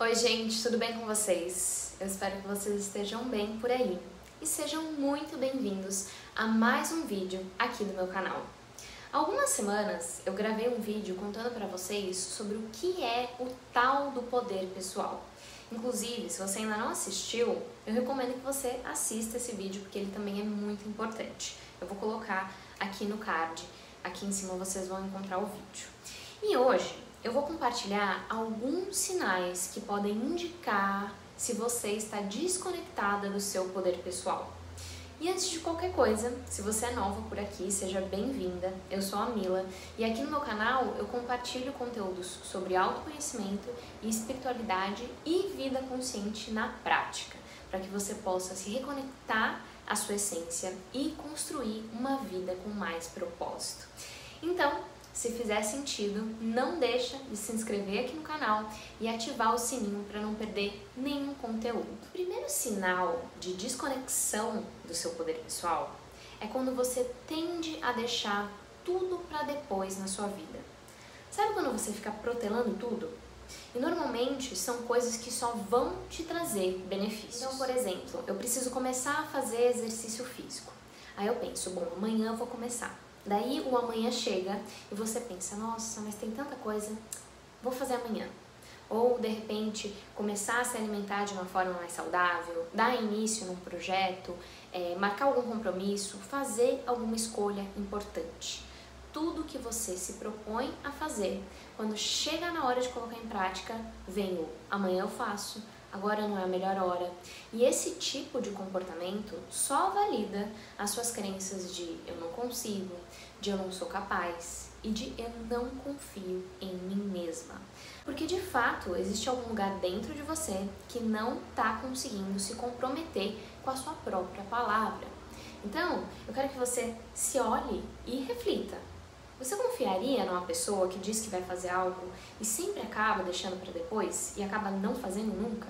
Oi, gente, tudo bem com vocês? Eu espero que vocês estejam bem por aí e sejam muito bem-vindos a mais um vídeo aqui do meu canal. Algumas semanas eu gravei um vídeo contando para vocês sobre o que é o tal do poder pessoal. Inclusive, se você ainda não assistiu, eu recomendo que você assista esse vídeo porque ele também é muito importante. Eu vou colocar aqui no card, aqui em cima vocês vão encontrar o vídeo. E hoje eu vou compartilhar alguns sinais que podem indicar se você está desconectada do seu poder pessoal. E antes de qualquer coisa, se você é nova por aqui, seja bem-vinda. Eu sou a Mila e aqui no meu canal eu compartilho conteúdos sobre autoconhecimento e espiritualidade e vida consciente na prática, para que você possa se reconectar à sua essência e construir uma vida com mais propósito. Então, se fizer sentido, não deixa de se inscrever aqui no canal e ativar o sininho para não perder nenhum conteúdo. O primeiro sinal de desconexão do seu poder pessoal é quando você tende a deixar tudo para depois na sua vida. Sabe quando você fica protelando tudo? E normalmente são coisas que só vão te trazer benefícios. Então, por exemplo, eu preciso começar a fazer exercício físico. Aí eu penso, bom, amanhã eu vou começar. Daí o amanhã chega e você pensa, nossa, mas tem tanta coisa, vou fazer amanhã. Ou de repente começar a se alimentar de uma forma mais saudável, dar início num projeto, é, marcar algum compromisso, fazer alguma escolha importante. Tudo que você se propõe a fazer, quando chega na hora de colocar em prática, vem o amanhã eu faço, agora não é a melhor hora. E esse tipo de comportamento só valida as suas crenças de eu não consigo, de eu não sou capaz e de eu não confio em mim mesma. Porque de fato existe algum lugar dentro de você que não está conseguindo se comprometer com a sua própria palavra. Então, eu quero que você se olhe e reflita. Você confiaria numa pessoa que diz que vai fazer algo e sempre acaba deixando para depois e acaba não fazendo nunca?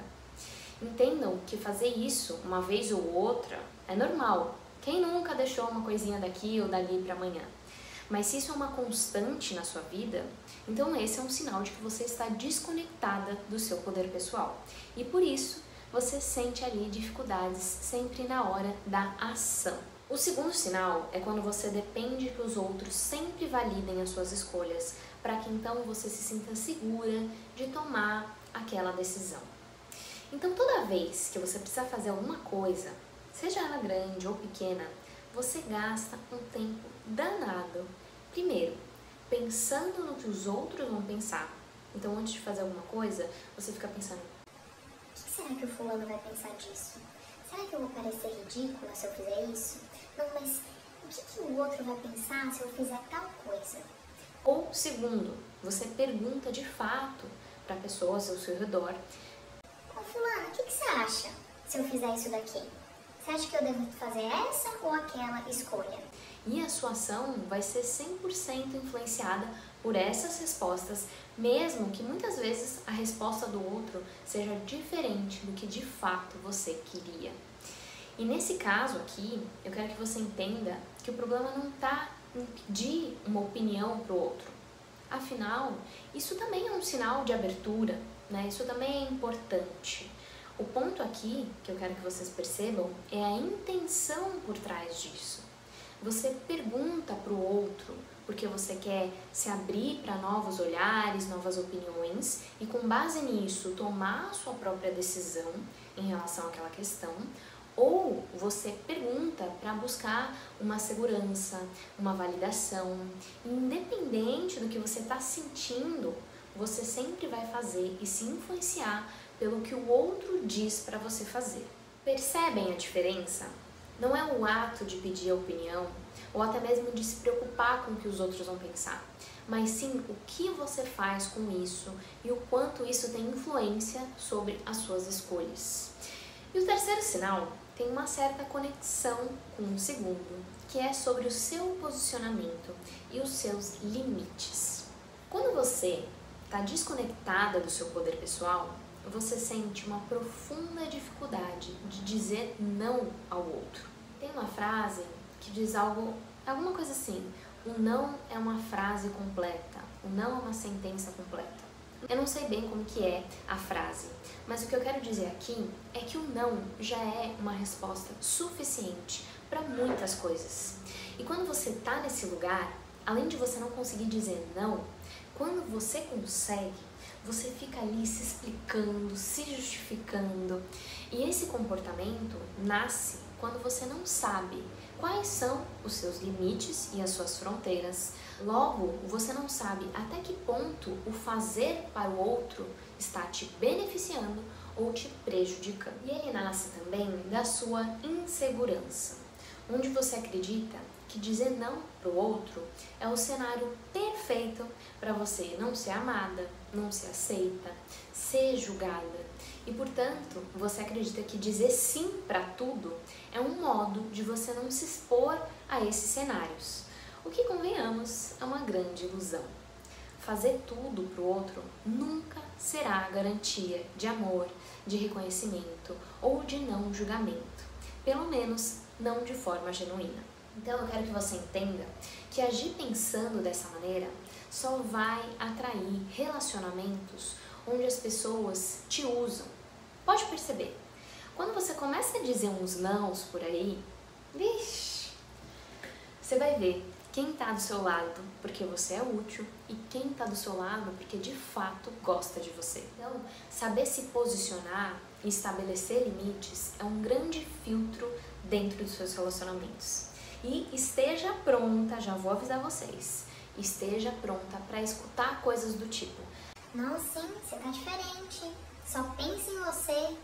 Entendam que fazer isso uma vez ou outra é normal. Quem nunca deixou uma coisinha daqui ou dali para amanhã? Mas se isso é uma constante na sua vida, então esse é um sinal de que você está desconectada do seu poder pessoal. E por isso você sente ali dificuldades sempre na hora da ação. O segundo sinal é quando você depende que os outros sempre validem as suas escolhas, para que então você se sinta segura de tomar aquela decisão. Então, toda vez que você precisa fazer alguma coisa, seja ela grande ou pequena, você gasta um tempo danado. Primeiro, pensando no que os outros vão pensar. Então, antes de fazer alguma coisa, você fica pensando: o que será que o fulano vai pensar disso? Será que eu vou parecer ridícula se eu fizer isso? Não, mas o que, que o outro vai pensar se eu fizer tal coisa? Ou, segundo, você pergunta de fato para pessoas ao seu redor fulano, o que, que você acha se eu fizer isso daqui? Você acha que eu devo fazer essa ou aquela escolha? E a sua ação vai ser 100% influenciada por essas respostas, mesmo que muitas vezes a resposta do outro seja diferente do que de fato você queria. E nesse caso aqui, eu quero que você entenda que o problema não está em pedir uma opinião para o outro. Afinal, isso também é um sinal de abertura, né? Isso também é importante. O ponto aqui que eu quero que vocês percebam é a intenção por trás disso. Você pergunta para o outro porque você quer se abrir para novos olhares, novas opiniões e, com base nisso, tomar a sua própria decisão em relação àquela questão, ou você pergunta para buscar uma segurança, uma validação, independente do que você está sentindo você sempre vai fazer e se influenciar pelo que o outro diz para você fazer. Percebem a diferença? Não é o ato de pedir a opinião ou até mesmo de se preocupar com o que os outros vão pensar, mas sim o que você faz com isso e o quanto isso tem influência sobre as suas escolhas. E o terceiro sinal tem uma certa conexão com o segundo, que é sobre o seu posicionamento e os seus limites. Quando você está desconectada do seu poder pessoal, você sente uma profunda dificuldade de dizer não ao outro. Tem uma frase que diz algo, alguma coisa assim: o não é uma frase completa, o não é uma sentença completa. Eu não sei bem como que é a frase, mas o que eu quero dizer aqui é que o não já é uma resposta suficiente para muitas coisas. E quando você está nesse lugar, além de você não conseguir dizer não, quando você consegue, você fica ali se explicando, se justificando. E esse comportamento nasce quando você não sabe quais são os seus limites e as suas fronteiras. Logo, você não sabe até que ponto o fazer para o outro está te beneficiando ou te prejudicando. E ele nasce também da sua insegurança, onde você acredita que dizer não para o outro é o cenário perfeito para você não ser amada, não ser aceita, ser julgada. E portanto, você acredita que dizer sim para tudo é um modo de você não se expor a esses cenários. O que, convenhamos, é uma grande ilusão. Fazer tudo para o outro nunca será garantia de amor, de reconhecimento ou de não julgamento. Pelo menos não de forma genuína. Então eu quero que você entenda que agir pensando dessa maneira só vai atrair relacionamentos onde as pessoas te usam. Pode perceber, quando você começa a dizer uns nãos por aí, vixe, você vai ver quem está do seu lado porque você é útil e quem está do seu lado porque de fato gosta de você. Então, saber se posicionar e estabelecer limites é um grande filtro dentro dos seus relacionamentos. E esteja pronta, já vou avisar vocês, esteja pronta para escutar coisas do tipo: Não, sim, você tá diferente. Só pense em você.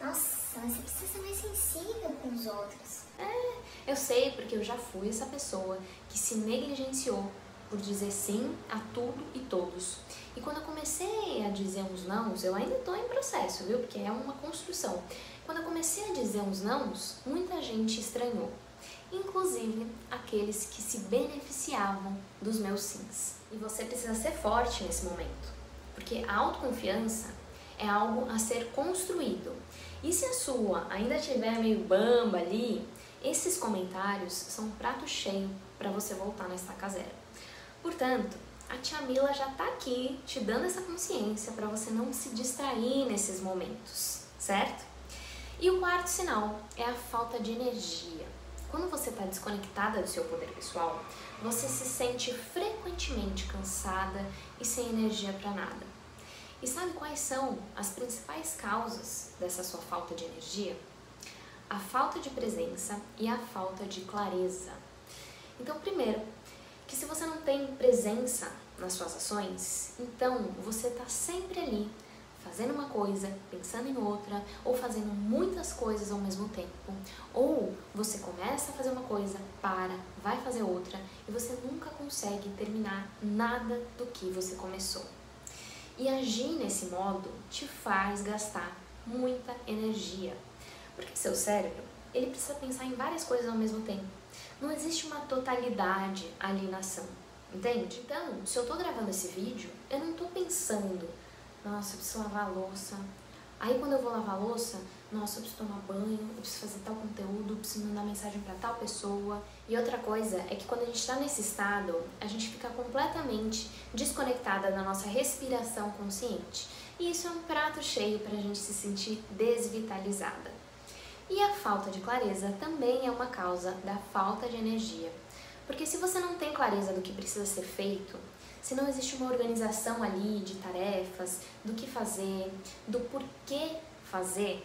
Nossa, você precisa ser mais sensível com os outros. É, eu sei porque eu já fui essa pessoa que se negligenciou por dizer sim a tudo e todos. E quando eu comecei a dizer uns nãos, eu ainda estou em processo, viu? Porque é uma construção. Quando eu comecei a dizer uns nãos, muita gente estranhou inclusive aqueles que se beneficiavam dos meus sims. E você precisa ser forte nesse momento, porque a autoconfiança é algo a ser construído. E se a sua ainda estiver meio bamba ali, esses comentários são um prato cheio para você voltar na estaca zero. Portanto, a tia Mila já está aqui te dando essa consciência para você não se distrair nesses momentos, certo? E o quarto sinal é a falta de energia. Quando você está desconectada do seu poder pessoal, você se sente frequentemente cansada e sem energia para nada. E sabe quais são as principais causas dessa sua falta de energia? A falta de presença e a falta de clareza. Então, primeiro, que se você não tem presença nas suas ações, então você está sempre ali fazendo uma coisa, pensando em outra, ou fazendo muitas coisas ao mesmo tempo. Ou você começa a fazer uma coisa, para, vai fazer outra, e você nunca consegue terminar nada do que você começou. E agir nesse modo te faz gastar muita energia. Porque seu cérebro, ele precisa pensar em várias coisas ao mesmo tempo. Não existe uma totalidade ali na ação, entende? Então, se eu tô gravando esse vídeo, eu não tô pensando nossa, eu preciso lavar a louça. Aí quando eu vou lavar a louça, nossa, eu preciso tomar banho, eu preciso fazer tal conteúdo, eu preciso mandar mensagem para tal pessoa. E outra coisa é que quando a gente está nesse estado, a gente fica completamente desconectada da nossa respiração consciente. E isso é um prato cheio para a gente se sentir desvitalizada. E a falta de clareza também é uma causa da falta de energia. Porque se você não tem clareza do que precisa ser feito, se não existe uma organização ali de tarefas, do que fazer, do porquê fazer,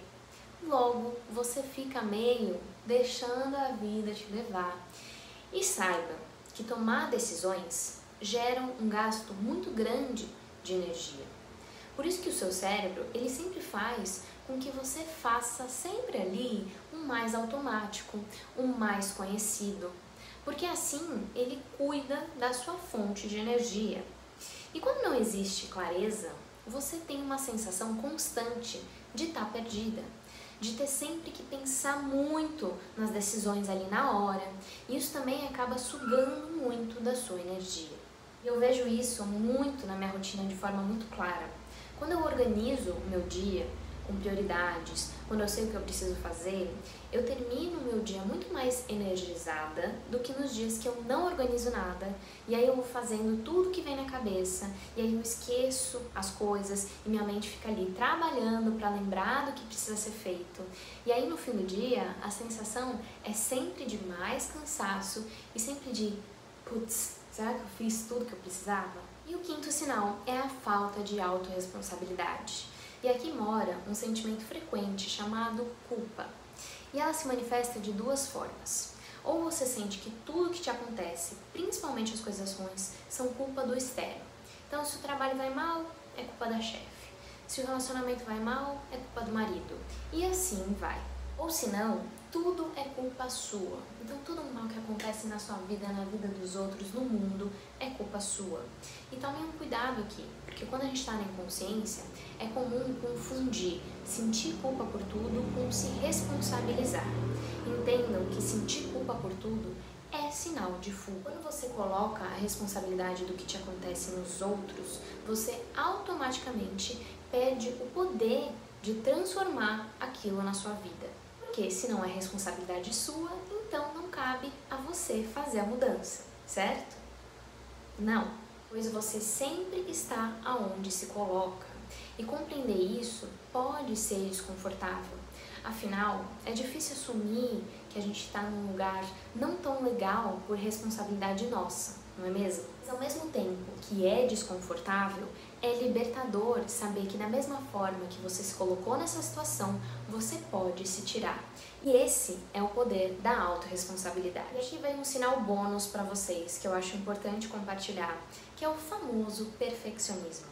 logo você fica meio deixando a vida te levar. E saiba que tomar decisões geram um gasto muito grande de energia. Por isso que o seu cérebro, ele sempre faz com que você faça sempre ali um mais automático, um mais conhecido, porque assim ele cuida da sua fonte de energia. E quando não existe clareza, você tem uma sensação constante de estar tá perdida, de ter sempre que pensar muito nas decisões ali na hora. Isso também acaba sugando muito da sua energia. E eu vejo isso muito na minha rotina de forma muito clara. Quando eu organizo o meu dia, com prioridades, quando eu sei o que eu preciso fazer, eu termino o meu dia muito mais energizada do que nos dias que eu não organizo nada e aí eu vou fazendo tudo que vem na cabeça e aí eu esqueço as coisas e minha mente fica ali trabalhando para lembrar do que precisa ser feito. E aí no fim do dia, a sensação é sempre de mais cansaço e sempre de putz, será que eu fiz tudo que eu precisava? E o quinto sinal é a falta de autorresponsabilidade. E aqui mora um sentimento frequente chamado culpa. E ela se manifesta de duas formas. Ou você sente que tudo que te acontece, principalmente as coisas ruins, são culpa do externo. Então, se o trabalho vai mal, é culpa da chefe. Se o relacionamento vai mal, é culpa do marido. E assim vai. Ou se não, tudo é culpa sua. Então, tudo mal que acontece na sua vida, na vida dos outros, no mundo, é culpa sua. E tomem um cuidado aqui, porque quando a gente está na inconsciência, é comum confundir sentir culpa por tudo com se responsabilizar. Entendam que sentir culpa por tudo é sinal de fuga. Quando você coloca a responsabilidade do que te acontece nos outros, você automaticamente perde o poder de transformar aquilo na sua vida. Porque se não é responsabilidade sua, então não cabe a você fazer a mudança, certo? Não, pois você sempre está aonde se coloca. E compreender isso pode ser desconfortável. Afinal, é difícil assumir que a gente está num lugar não tão legal por responsabilidade nossa, não é mesmo? Mas ao mesmo tempo que é desconfortável, é libertador saber que da mesma forma que você se colocou nessa situação, você pode se tirar. E esse é o poder da autorresponsabilidade. E aqui vem um sinal bônus para vocês que eu acho importante compartilhar, que é o famoso perfeccionismo.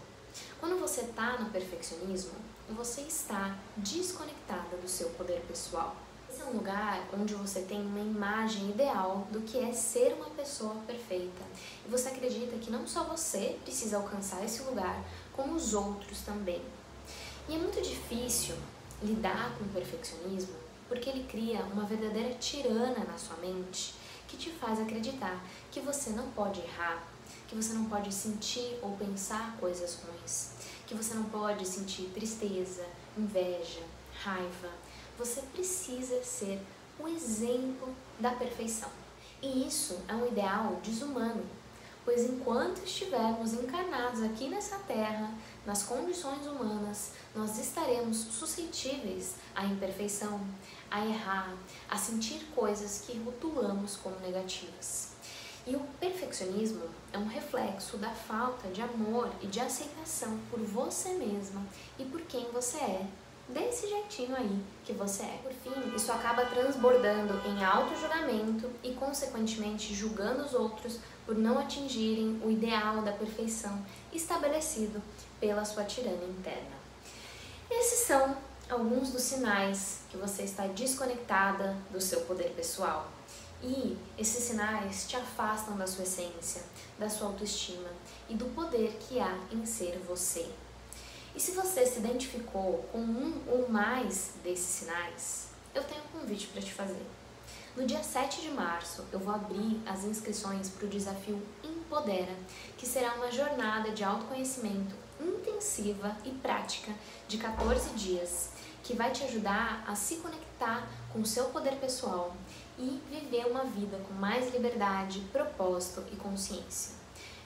Quando você está no perfeccionismo, você está desconectada do seu poder pessoal. Esse é um lugar onde você tem uma imagem ideal do que é ser uma pessoa perfeita. E você acredita que não só você precisa alcançar esse lugar, como os outros também. E é muito difícil lidar com o perfeccionismo porque ele cria uma verdadeira tirana na sua mente que te faz acreditar que você não pode errar, que você não pode sentir ou pensar coisas ruins, que você não pode sentir tristeza, inveja, raiva, você precisa ser o exemplo da perfeição. E isso é um ideal desumano, pois enquanto estivermos encarnados aqui nessa terra, nas condições humanas, nós estaremos suscetíveis à imperfeição, a errar, a sentir coisas que rotulamos como negativas. E o perfeccionismo é um reflexo da falta de amor e de aceitação por você mesma e por quem você é desse jeitinho aí que você é. Por fim, isso acaba transbordando em auto-julgamento e, consequentemente, julgando os outros por não atingirem o ideal da perfeição estabelecido pela sua tirana interna. Esses são alguns dos sinais que você está desconectada do seu poder pessoal. E esses sinais te afastam da sua essência, da sua autoestima e do poder que há em ser você. E se você se identificou com um ou mais desses sinais, eu tenho um convite para te fazer. No dia 7 de março, eu vou abrir as inscrições para o desafio Empodera, que será uma jornada de autoconhecimento intensiva e prática de 14 dias, que vai te ajudar a se conectar com o seu poder pessoal e viver uma vida com mais liberdade, propósito e consciência.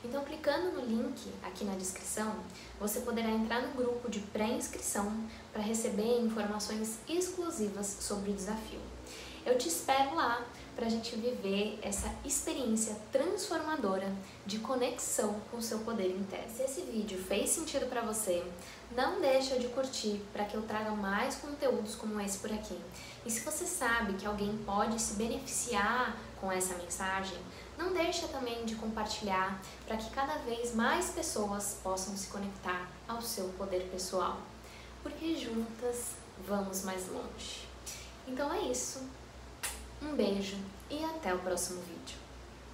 Então, clicando no link aqui na descrição, você poderá entrar no grupo de pré-inscrição para receber informações exclusivas sobre o desafio. Eu te espero lá para a gente viver essa experiência transformadora de conexão com o seu poder interno. Se esse vídeo fez sentido para você, não deixa de curtir para que eu traga mais conteúdos como esse por aqui. E se você sabe que alguém pode se beneficiar com essa mensagem, não deixa também de compartilhar para que cada vez mais pessoas possam se conectar ao seu poder pessoal, porque juntas vamos mais longe. Então é isso. Um beijo e até o próximo vídeo.